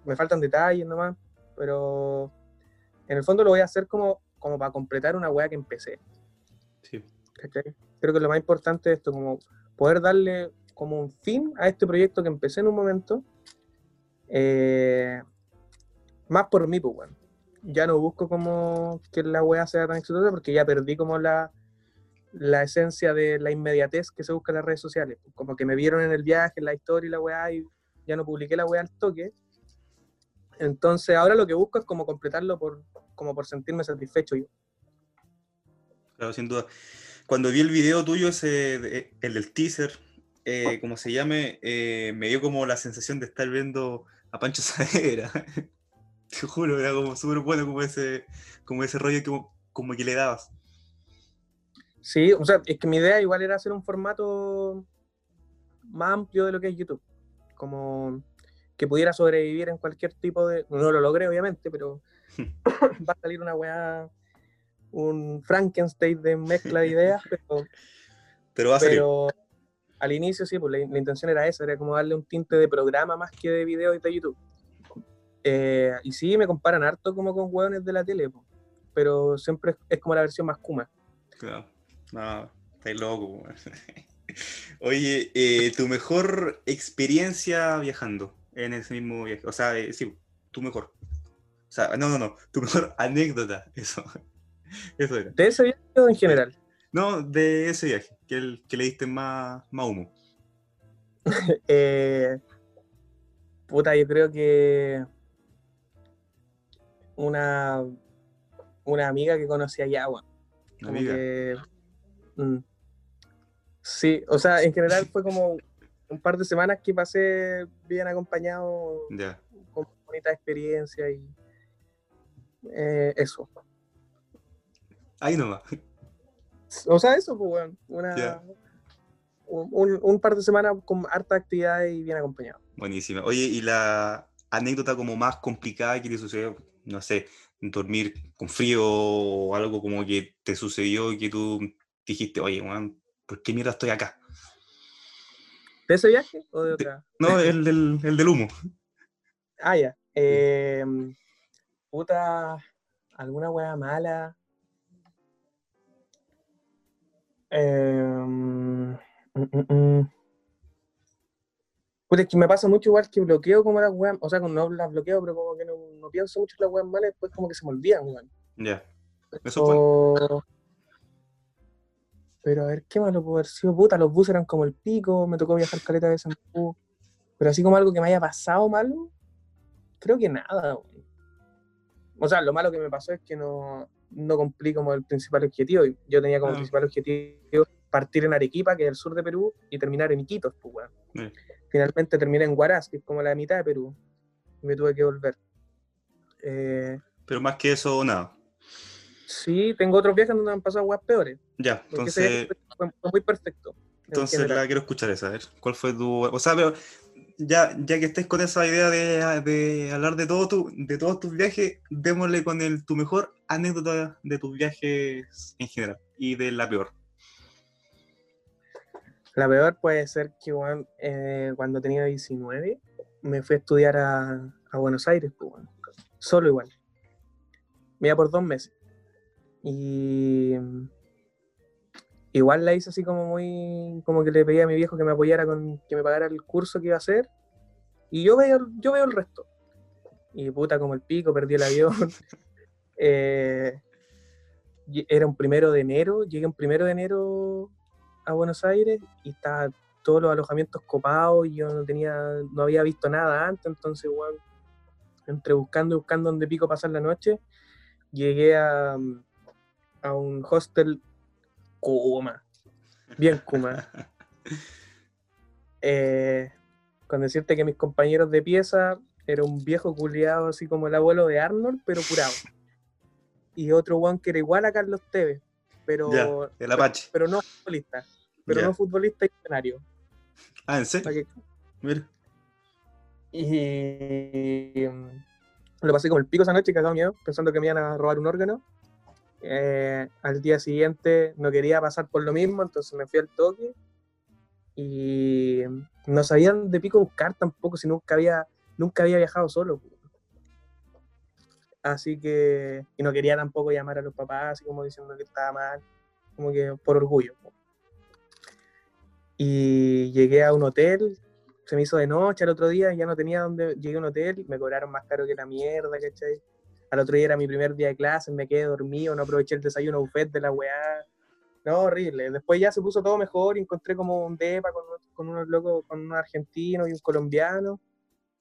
me faltan detalles nomás, pero en el fondo lo voy a hacer como, como para completar una wea que empecé. Sí. Creo que lo más importante es esto, como poder darle como un fin a este proyecto que empecé en un momento, eh, más por mí, pues bueno. Ya no busco como que la wea sea tan exitosa porque ya perdí como la, la esencia de la inmediatez que se busca en las redes sociales. Como que me vieron en el viaje, en la historia y la weá, y ya no publiqué la weá al toque. Entonces ahora lo que busco es como completarlo por, como por sentirme satisfecho yo. Claro, sin duda cuando vi el video tuyo, ese, el del teaser, eh, como se llame, eh, me dio como la sensación de estar viendo a Pancho Saavedra. Te juro, era como súper bueno como ese, como ese rollo que, como que le dabas. Sí, o sea, es que mi idea igual era hacer un formato más amplio de lo que es YouTube. Como que pudiera sobrevivir en cualquier tipo de... No lo logré, obviamente, pero va a salir una weá un Frankenstein de mezcla de ideas, pero, pero, va a pero al inicio sí, pues la, intención era esa, era como darle un tinte de programa más que de video de YouTube. Eh, y sí, me comparan harto como con hueones de la tele, pues, pero siempre es, como la versión más kuma. Claro, no, estáis loco. Oye, eh, tu mejor experiencia viajando en ese mismo viaje, o sea, eh, sí, tu mejor. O sea, no, no, no, tu mejor anécdota, eso. Eso era. ¿De ese viaje o en general? No, de ese viaje, que, el, que le diste más, más humo. eh, puta, yo creo que una, una amiga que conocí allá, bueno. amiga. Mm, sí, o sea, en general fue como un par de semanas que pasé bien acompañado, con bonita experiencia y eh, eso. Ahí nomás. O sea, eso, pues, bueno, un, par de semanas con harta actividad y bien acompañado. Buenísima. Oye, ¿y la anécdota como más complicada que te sucedió, no sé, dormir con frío o algo como que te sucedió y que tú dijiste, oye, man, ¿por qué mierda estoy acá? ¿De ese viaje o de otra? no, el del, el del humo. Ah, ya. Eh, puta, alguna weá mala. Eh, Pues es que me pasa mucho igual que bloqueo como las weas, o sea, no las bloqueo, pero como que no, pienso mucho en las weas malas, después como que se me olvidan, weón. Ya. Eso fue. Pero a ver, ¿qué malo pudo haber sido? Puta, los buses eran como el pico, me tocó viajar caleta de San Pero así como algo que me haya pasado malo, creo que nada, weón. O sea, lo malo que me pasó es que no, no cumplí como el principal objetivo. Yo tenía como principal objetivo partir en Arequipa, que es el sur de Perú, y terminar en Iquitos, pues, Finalmente terminé en Huaraz, que es como la mitad de Perú. Y me tuve que volver. Eh, Pero más que eso, nada. Sí, tengo otros viajes donde han pasado weas peores. Ya, entonces, fue, fue muy perfecto. en entonces la quiero escuchar esa, a ver. ¿Cuál fue tu. O sea, pero ya, ya que estés con esa idea de, de hablar de todo tu, de todos tus viajes, démosle con el, tu mejor anécdota de tus viajes en general y de la peor. La peor puede ser que weón, eh, cuando tenía 19 me fui a estudiar a, a Buenos Aires, pues, weón. solo igual. Me iba por dos meses. Y igual la hice así como muy, como que le pedí a mi viejo que me apoyara con, que me pagara el curso que iba a hacer. Y yo veo, yo veo el resto. Y puta como el pico, perdí el avión. Eh, era un primero de enero, llegué un primero de enero a Buenos Aires y estaba todos los alojamientos copados y yo no tenía, no había visto nada antes, entonces igual, entre buscando y buscando donde pico pasar la noche, llegué a, a un hostel Kuma, bien Kuma. Eh, con decirte que mis compañeros de pieza era un viejo culiado así como el abuelo de Arnold, pero curado. Y otro one que era igual a Carlos Tevez, pero, el Apache. pero no futbolista, pero no futbolista y escenario. Ah, ¿en serio? Que- Mira. Y mm, lo pasé como el pico esa noche, cagado miedo, pensando que me iban a robar un órgano. Eh, al día siguiente no quería pasar por lo mismo, entonces me fui al toque. Y no sabían de pico buscar tampoco, si nunca había, nunca había viajado solo. Así que, y no quería tampoco llamar a los papás, así como diciendo que estaba mal, como que por orgullo. Y llegué a un hotel, se me hizo de noche al otro día, ya no tenía dónde, llegué a un hotel, me cobraron más caro que la mierda, ¿cachai? Al otro día era mi primer día de clase, me quedé dormido, no aproveché el desayuno buffet de la weá. No, horrible. Después ya se puso todo mejor, y encontré como un depa con, con unos locos, con un argentino y un colombiano.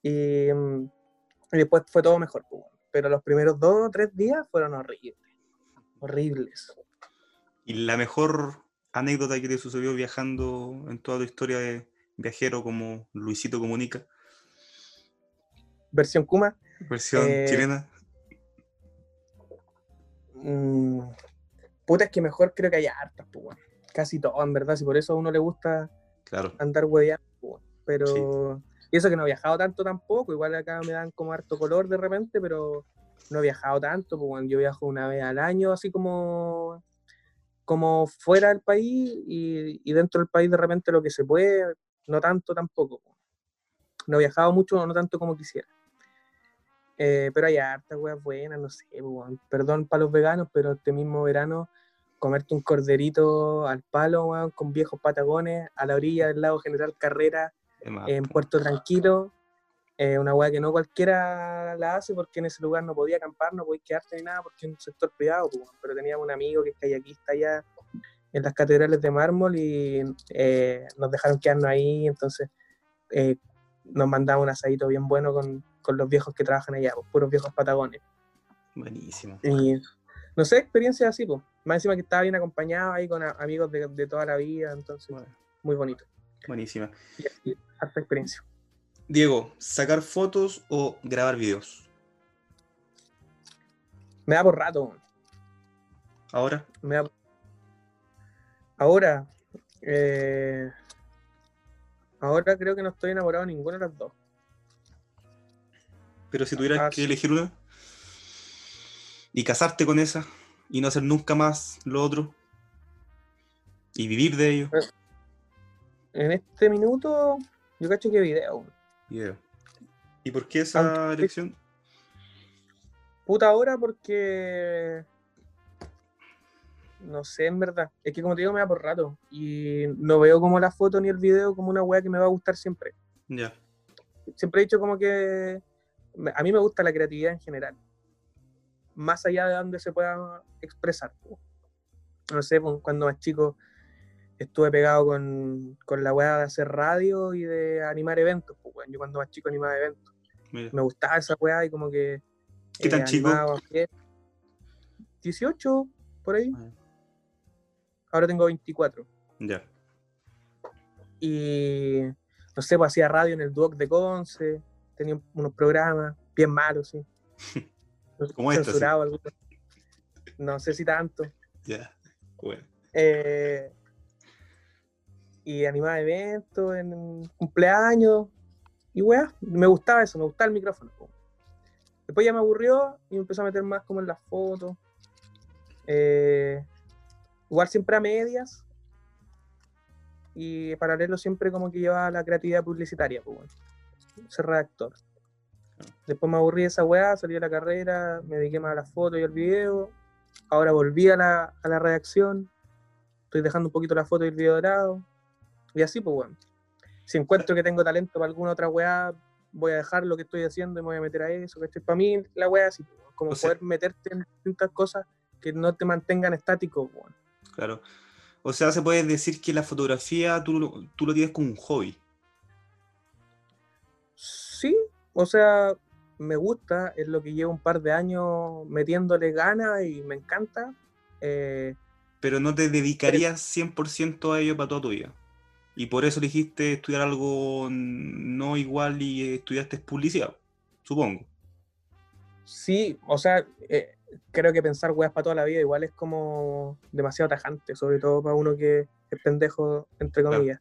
Y, mm, y después fue todo mejor. pues. Pero los primeros dos o tres días fueron horribles. Horribles. ¿Y la mejor anécdota que te sucedió viajando en toda tu historia de viajero como Luisito Comunica, Versión Kuma. versión Eh, chilena? Mm, puta, es que mejor creo que hay hartas, pues. Casi todo, en verdad. Si por eso a uno le gusta Claro. andar hueveando, pues. Pero. Y eso que no he viajado tanto tampoco. Igual acá me dan como harto color de repente, pero no he viajado tanto, pues, weón. Yo viajo una vez al año, así como. Como fuera del país y, y dentro del país de repente lo que se puede, no tanto tampoco. No he viajado mucho, no tanto como quisiera. Eh, pero hay hartas weas buenas, no sé, pues, weón. perdón para los veganos, pero este mismo verano comerte un corderito al palo, weón, con viejos patagones, a la orilla del lago General Carrera, en Puerto Tranquilo, eh, una weá que no cualquiera la hace porque en ese lugar no podía acampar, no podía quedarte ni nada porque es un sector privado, weón. pero teníamos un amigo que es kayakista allá en las catedrales de mármol y eh, nos dejaron quedarnos ahí, entonces eh, nos mandaba un asadito bien bueno con, con los viejos que trabajan allá, pues, puros viejos patagones. buenísimo. Y no sé, experiencias así, pues. Más encima que estaba bien acompañado ahí con a- amigos de, de toda la vida, entonces Bueno, muy bonito. buenísima. Y harta experiencia. Diego, ¿sacar fotos o grabar videos? Me da por rato. Ahora, me da- Ahora, eh, ahora creo que no estoy enamorado de ninguna de las dos. pero si tuvieras Ah, que sí. elegir una y casarte con esa y no hacer nunca más lo otro y vivir de ello, Eh. En este minuto, yo cacho que video. weón. video. ¿Y por qué esa Aunque- elección? Puta ahora porque. No sé, en verdad. Es que como te digo, me da por rato. Y no veo como la foto ni el video como una weá que me va a gustar siempre. Ya, Siempre he dicho como que. A mí me gusta la creatividad en general. Más allá de donde se pueda expresar. No sé, pues, cuando más chico estuve pegado con, con la weá de hacer radio y de animar eventos. pues. Yo cuando más chico animaba eventos. mira. Me gustaba esa weá y como que. ¿Qué tan chico? animaba fiestas. 18, por ahí. Ah. Ahora tengo 24. Ya, Y no sé, pues hacía radio en el Duoc de Conce, tenía unos programas bien malos, sí. Como este, sí. No sé si tanto. Ya, bueno. Eh, y animaba eventos en cumpleaños y weá, me gustaba eso, me gustaba el micrófono. Después ya me aburrió y me empezó a meter más como en las fotos. Eh, igual siempre a medias. Y paralelo siempre como que llevaba la creatividad publicitaria, pues bueno. Ser redactor. Después me aburrí de esa weá, salí de la carrera, me dediqué más a las fotos y al video. Ahora volví a la, a la redacción. Estoy dejando un poquito la foto y el video de lado. Y así, pues bueno. Si encuentro que tengo talento para alguna otra weá, voy a dejar lo que estoy haciendo y me voy a meter a eso. ¿cachai? Para mí, la weá así, pues, como O sea- poder meterte en distintas cosas que no te mantengan estático, pues, bueno. Claro. O sea, se puede decir que la fotografía tú, lo- tú lo tienes como un hobby. Sí, o sea, me gusta, es lo que llevo un par de años metiéndole ganas y me encanta. Eh, pero no te dedicarías 100% a ello para toda tu vida. Y por eso elegiste estudiar algo no igual y estudiaste publicidad, supongo. sí, o sea, eh, creo que pensar weas para toda la vida igual es como demasiado tajante, sobre todo para uno que es pendejo, entre Claro. comillas.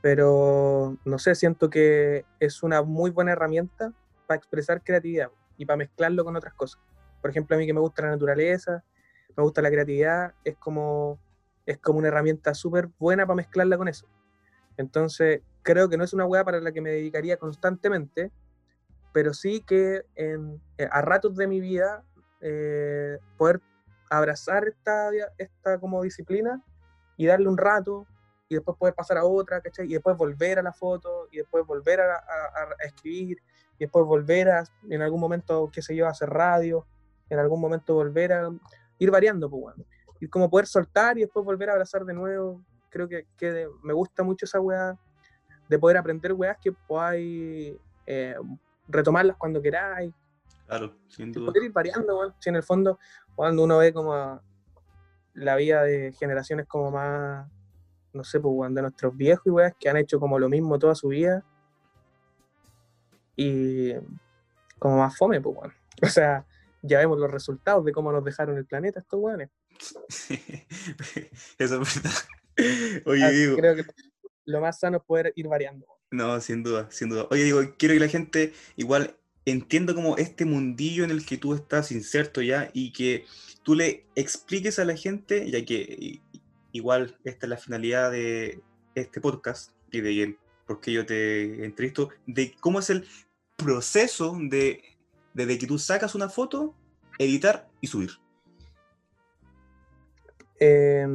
Pero, no sé, siento que es una muy buena herramienta para expresar creatividad y para mezclarlo con otras cosas. Por ejemplo, a mí que me gusta la naturaleza, me gusta la creatividad, es como, es como una herramienta súper buena para mezclarla con eso. Entonces, creo que no es una wea para la que me dedicaría constantemente, pero sí que en, eh, a ratos de mi vida eh, poder abrazar esta, esta como disciplina y darle un rato y después poder pasar a otra. Y después volver a la foto y después volver a, escribir y después volver a, en algún momento, qué sé yo, a hacer radio, en algún momento volver a ir variando, pues bueno. Y como poder soltar y después volver a abrazar de nuevo. Creo que, me gusta mucho esa weá de poder aprender weas que podáis eh, retomarlas cuando queráis. Claro, sin duda. poder ir variando, weón. Si en el fondo, cuando uno ve como la vida de generaciones como más, no sé, pues, weón, de nuestros viejos y weas que han hecho como lo mismo toda su vida. Y como más fome, pues, weón. O sea, ya vemos los resultados de cómo nos dejaron el planeta estos weones. Eso es verdad. Oye, Así digo, creo que lo más sano es poder ir variando. no, sin duda, sin duda. Oye, digo, quiero que la gente igual entienda como este mundillo en el que tú estás inserto ya y que tú le expliques a la gente, ya que igual esta es la finalidad de este podcast y de por qué yo te entrevisto, de cómo es el proceso de desde que tú sacas una foto, editar y subir. Eh,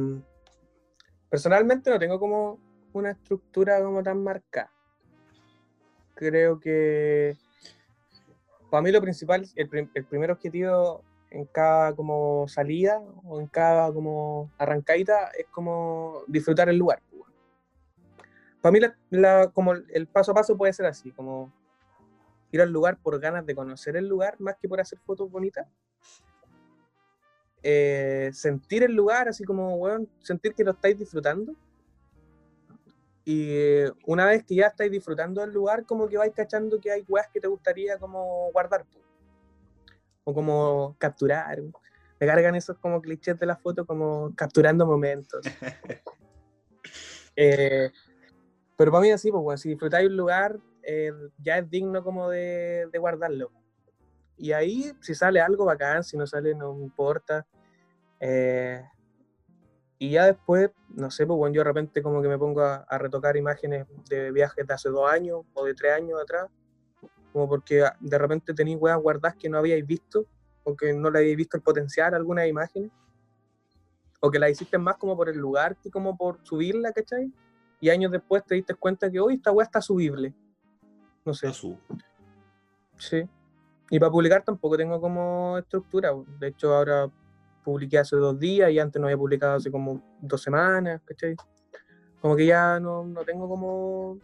personalmente no tengo como una estructura como tan marcada. Creo que para mí lo principal, el, prim- el primer objetivo en cada como salida o en cada como arrancadita es como disfrutar el lugar. pues. Para mí la, como el paso a paso puede ser así, como ir al lugar por ganas de conocer el lugar más que por hacer fotos bonitas eh, sentir el lugar, así como, weón, sentir que lo estáis disfrutando. Y eh, una vez que ya estáis disfrutando del lugar, como que vais cachando que hay weas que te gustaría como guardar. O como capturar. Me cargan esos como clichés de la foto como capturando momentos. Eh, pero para mí así, pues, si disfrutáis un lugar, eh, ya es digno como de, de guardarlo. Y ahí, si sale algo bacán, si no sale, no importa. Eh, y ya después, no sé, pues bueno, yo de repente como que me pongo a, a retocar imágenes de viajes de hace dos años o de tres años atrás, como porque ah, de repente tenéis weas guardadas que no habíais visto, o que no le habíais visto el potencial a algunas imágenes, o que la hiciste más como por el lugar que como por subirla, ¿cachai? Y años después te diste cuenta que hoy esta wea está subible. No sé. Sí. Y para publicar tampoco tengo como estructura. De hecho, ahora publiqué hace dos días y antes no había publicado hace como dos semanas, ¿cachai? Como que ya no, no tengo como...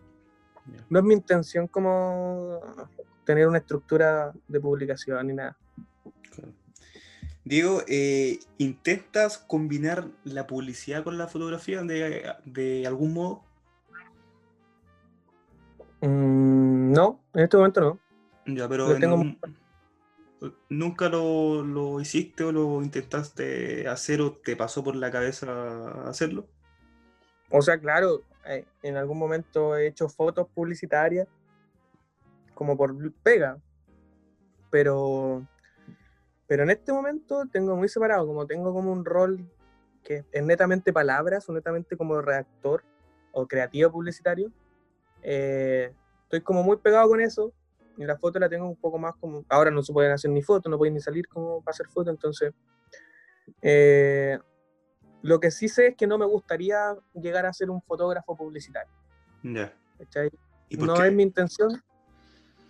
No es mi intención como tener una estructura de publicación ni nada. Claro. Diego, eh, ¿intentas combinar la publicidad con la fotografía de, de algún modo? Mm, no, en este momento no. Ya, pero Yo tengo algún- ¿Nunca lo, lo, hiciste o lo intentaste hacer o te pasó por la cabeza hacerlo? O sea, claro, eh, en algún momento he hecho fotos publicitarias como por pega, pero, pero en este momento tengo muy separado, como tengo como un rol que es netamente palabras o netamente como redactor o creativo publicitario, eh, estoy como muy pegado con eso y la foto la tengo un poco más como, ahora no se pueden hacer ni fotos, no pueden ni salir como para hacer fotos, entonces eh, lo que sí sé es que no me gustaría llegar a ser un fotógrafo publicitario. Ya. No es mi intención,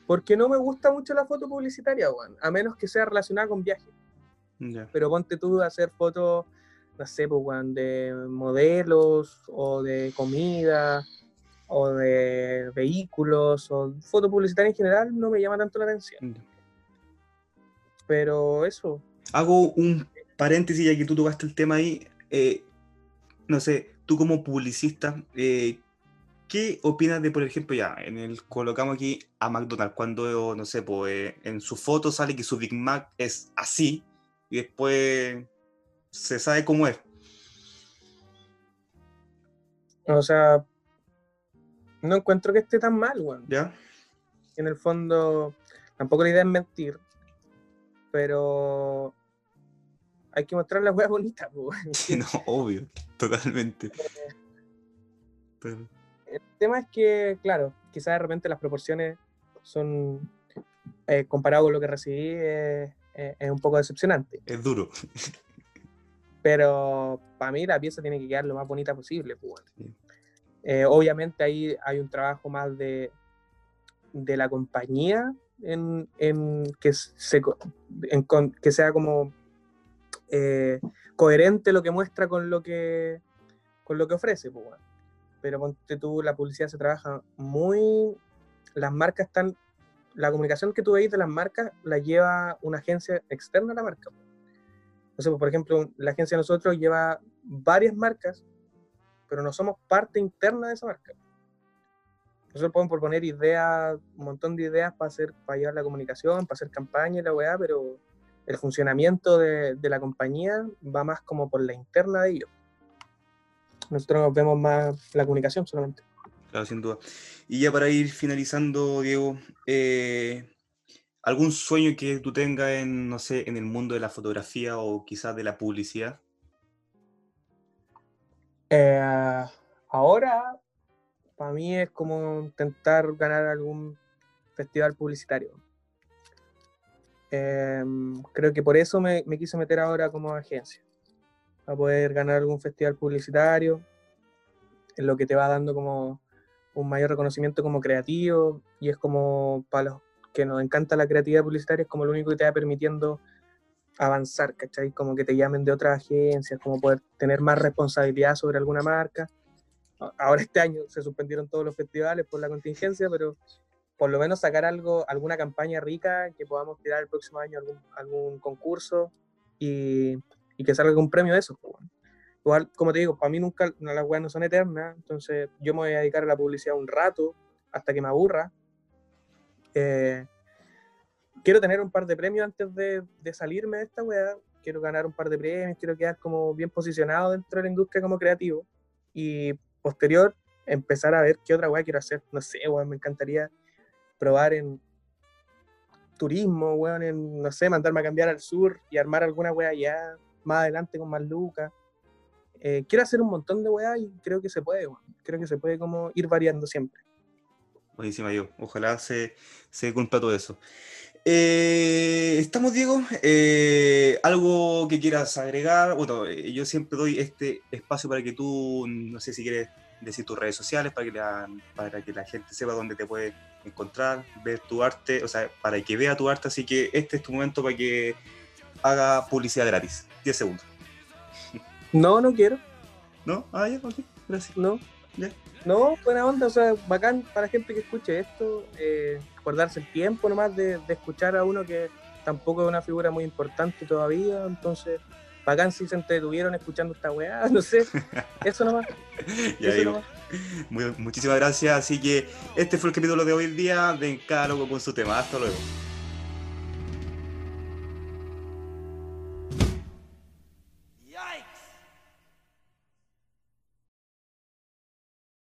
porque no me gusta mucho la foto publicitaria, Juan, a menos que sea relacionada con viajes. Pero ponte tú a hacer fotos, no sé, pues, de modelos o de comida o de vehículos o foto publicitaria en general no me llama tanto la atención. Pero eso. Hago un paréntesis ya que tú tocaste el tema ahí. Eh, no sé, tú como publicista, eh, ¿Qué opinas de, por ejemplo, ya, en el colocamos aquí a McDonald's, cuando, no sé, pues en su foto sale que su Big Mac es así y después se sabe cómo es? O sea, no encuentro que esté tan mal, weón. ¿Ya? En el fondo, tampoco la idea es mentir, pero hay que mostrar la weá bonita, weón. Sí, no, obvio, totalmente. El tema es que, claro, quizás de repente las proporciones son, eh, comparado con lo que recibí, es un poco decepcionante. Es duro. Pero para mí la pieza tiene que quedar lo más bonita posible. Pues, eh, obviamente ahí hay un trabajo más de, de la compañía en, en que, sea como eh, coherente lo que muestra con lo que, con lo que ofrece. Pues, pero ponte tú, la publicidad se trabaja muy, las marcas están, la comunicación que tú veis de las marcas la lleva una agencia externa a la marca. No sé, pues, por ejemplo, la agencia de nosotros lleva varias marcas, pero no somos parte interna de esa marca. Nosotros podemos proponer ideas, un montón de ideas para hacer, para llevar la comunicación, para hacer campaña y la weá, pero el funcionamiento de, la compañía va más como por la interna de ellos. Nosotros vemos más la comunicación solamente. Claro, sin duda. Y ya para ir finalizando, Diego, eh, ¿algún sueño que tú tengas en, no sé, en el mundo de la fotografía o quizás de la publicidad? Eh, ahora, para mí es como intentar ganar algún festival publicitario. Em, creo que por eso me, me quise meter ahora como agencia a poder ganar algún festival publicitario, en lo que te va dando como un mayor reconocimiento como creativo y es como para los que nos encanta la creatividad publicitaria, es como lo único que te va permitiendo avanzar, ¿cachai? Como que te llamen de otras agencias, como poder tener más responsabilidad sobre alguna marca. Ahora este año se suspendieron todos los festivales por la contingencia, pero por lo menos sacar algo, alguna campaña rica que podamos tirar el próximo año algún, algún concurso y y que salga un premio de eso. Pues, Igual, como te digo, para mí nunca las weas no son eternas, entonces yo me voy a dedicar a la publicidad un rato hasta que me aburra. Eh, quiero tener un par de premios antes de, de salirme de esta wea, quiero ganar un par de premios, quiero quedar como bien posicionado dentro de la industria como creativo y posterior empezar a ver qué otra wea quiero hacer. No sé, weón, me encantaría probar en turismo, weón, en, no sé, mandarme a cambiar al sur y armar alguna wea allá más adelante con más lucas. Eh, quiero hacer un montón de weá y creo que se puede, creo que se puede como ir variando siempre. Buenísima, yo. Ojalá se, se cumpla todo eso. Eh, ¿Estamos, Diego? Eh, ¿Algo que quieras agregar? Bueno, yo siempre doy este espacio para que tú, no sé si quieres decir tus redes sociales, para que la, para que la gente sepa dónde te puede encontrar, ver tu arte, o sea, para que vea tu arte. Así que este es tu momento para que haga publicidad gratis. 10 segundos. No, no quiero. ¿No? Ah, ya, ok, gracias. No. Ya. No, buena onda, o sea, bacán para gente que escuche esto, eh, acordarse el tiempo nomás de, de, escuchar a uno que tampoco es una figura muy importante todavía, entonces, bacán si se entretuvieron escuchando esta weá, no sé, eso nomás. ya eso nomás. Muy, muchísimas gracias, así que este fue el capítulo de hoy día de Encálogo con su tema, hasta luego.